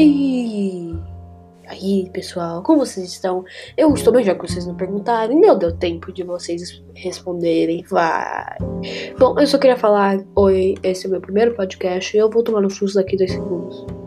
E aí, pessoal, como vocês estão? Eu estou bem, já que vocês não perguntaram, e não deu tempo de vocês responderem. Vai. Bom, eu só queria falar: Oi, esse é o meu primeiro podcast e eu vou tomar no susto daqui dois segundos.